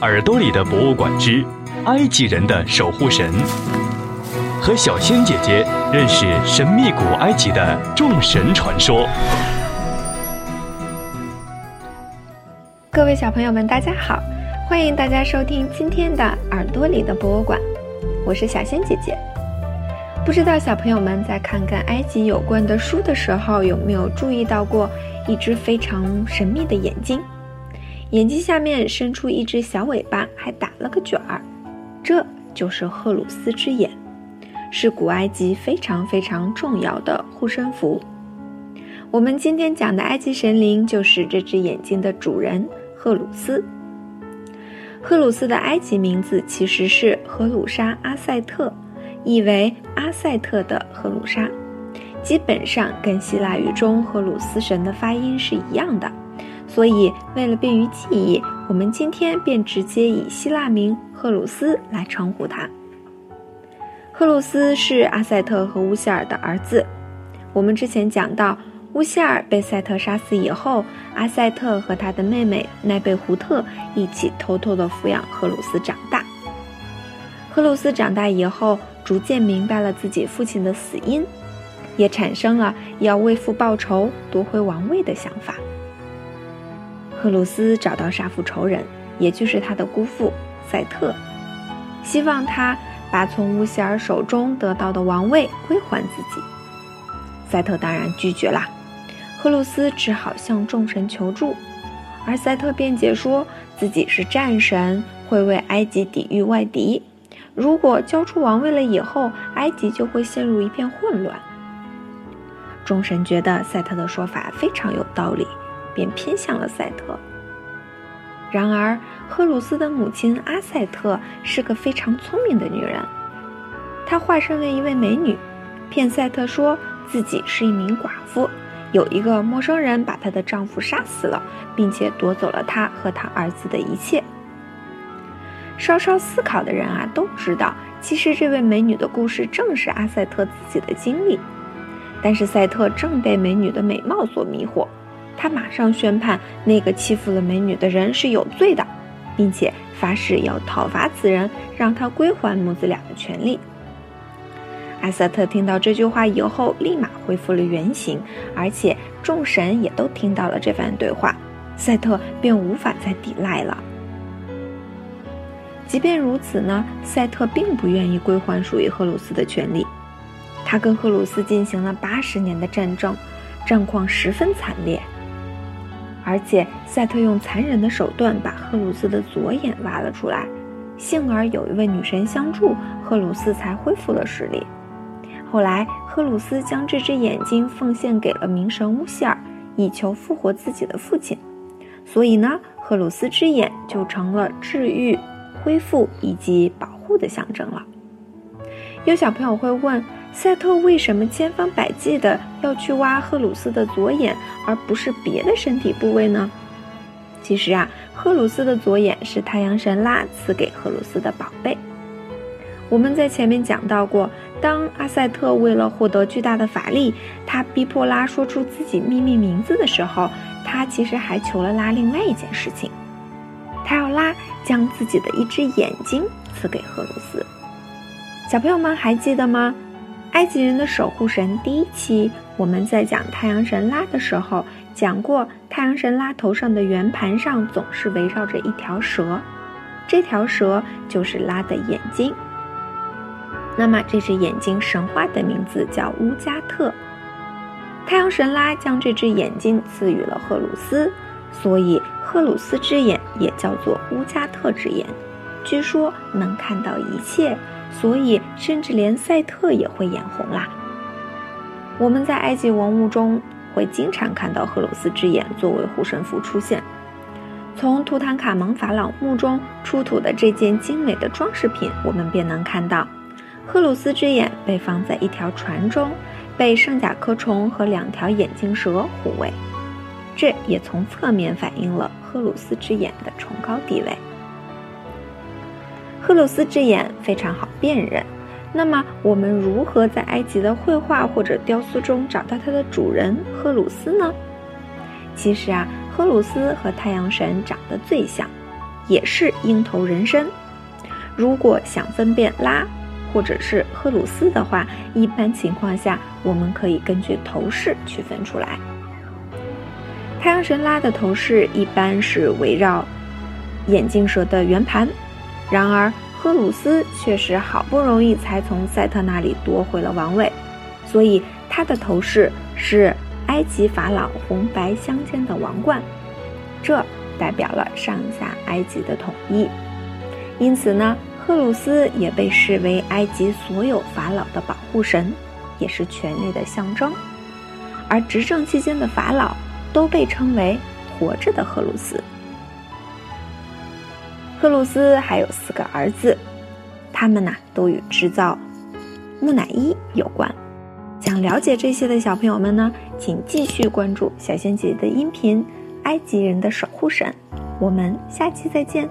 耳朵里的博物馆之埃及人的守护神，和小仙姐姐认识神秘古埃及的众神传说。各位小朋友们，大家好，欢迎大家收听今天的耳朵里的博物馆，我是小仙姐姐。不知道小朋友们在看跟埃及有关的书的时候，有没有注意到过一只非常神秘的眼睛？眼睛下面伸出一只小尾巴，还打了个卷儿，这就是赫鲁斯之眼，是古埃及非常非常重要的护身符。我们今天讲的埃及神灵就是这只眼睛的主人赫鲁斯。赫鲁斯的埃及名字其实是荷鲁沙阿塞特，意为阿塞特的荷鲁沙，基本上跟希腊语中荷鲁斯神的发音是一样的。所以，为了便于记忆，我们今天便直接以希腊名赫鲁斯来称呼他。赫鲁斯是阿塞特和乌希尔的儿子。我们之前讲到，乌希尔被赛特杀死以后，阿塞特和他的妹妹奈贝胡特一起偷偷地抚养赫鲁斯长大。赫鲁斯长大以后，逐渐明白了自己父亲的死因，也产生了要为父报仇、夺回王位的想法。赫鲁斯找到杀父仇人，也就是他的姑父赛特，希望他把从乌希尔手中得到的王位归还自己。赛特当然拒绝了，赫鲁斯只好向众神求助，而赛特辩解说自己是战神，会为埃及抵御外敌。如果交出王位了以后，埃及就会陷入一片混乱。众神觉得赛特的说法非常有道理。便偏向了赛特。然而，赫鲁斯的母亲阿赛特是个非常聪明的女人，她化身为一位美女，骗赛特说自己是一名寡妇，有一个陌生人把她的丈夫杀死了，并且夺走了她和她儿子的一切。稍稍思考的人啊，都知道，其实这位美女的故事正是阿赛特自己的经历，但是赛特正被美女的美貌所迷惑。他马上宣判那个欺负了美女的人是有罪的，并且发誓要讨伐此人，让他归还母子俩的权利。艾瑟特听到这句话以后，立马恢复了原形，而且众神也都听到了这番对话，赛特便无法再抵赖了。即便如此呢，赛特并不愿意归还属于赫鲁斯的权利，他跟赫鲁斯进行了八十年的战争，战况十分惨烈。而且赛特用残忍的手段把赫鲁斯的左眼挖了出来，幸而有一位女神相助，赫鲁斯才恢复了视力。后来赫鲁斯将这只眼睛奉献给了冥神乌希尔，以求复活自己的父亲。所以呢，赫鲁斯之眼就成了治愈、恢复以及保护的象征了。有小朋友会问。赛特为什么千方百计的要去挖赫鲁斯的左眼，而不是别的身体部位呢？其实啊，赫鲁斯的左眼是太阳神拉赐给赫鲁斯的宝贝。我们在前面讲到过，当阿赛特为了获得巨大的法力，他逼迫拉说出自己秘密名字的时候，他其实还求了拉另外一件事情，他要拉将自己的一只眼睛赐给赫鲁斯。小朋友们还记得吗？埃及人的守护神第一期，我们在讲太阳神拉的时候讲过，太阳神拉头上的圆盘上总是围绕着一条蛇，这条蛇就是拉的眼睛。那么这只眼睛神话的名字叫乌加特，太阳神拉将这只眼睛赐予了赫鲁斯，所以赫鲁斯之眼也叫做乌加特之眼，据说能看到一切。所以，甚至连赛特也会眼红啦。我们在埃及文物中会经常看到赫鲁斯之眼作为护身符出现。从图坦卡蒙法老墓中出土的这件精美的装饰品，我们便能看到，赫鲁斯之眼被放在一条船中，被圣甲壳虫和两条眼镜蛇护卫。这也从侧面反映了赫鲁斯之眼的崇高地位。赫鲁斯之眼非常好辨认，那么我们如何在埃及的绘画或者雕塑中找到它的主人赫鲁斯呢？其实啊，赫鲁斯和太阳神长得最像，也是鹰头人身。如果想分辨拉或者是赫鲁斯的话，一般情况下我们可以根据头饰区分出来。太阳神拉的头饰一般是围绕眼镜蛇的圆盘，然而赫鲁斯却是好不容易才从赛特那里夺回了王位，所以他的头饰是埃及法老红白相间的王冠，这代表了上下埃及的统一。因此呢。赫鲁斯也被视为埃及所有法老的保护神，也是权力的象征。而执政期间的法老都被称为活着的赫鲁斯。克鲁斯还有四个儿子，他们呢都与制造木乃伊有关。想了解这些的小朋友们呢，请继续关注小仙姐姐的音频《埃及人的守护神》。我们下期再见。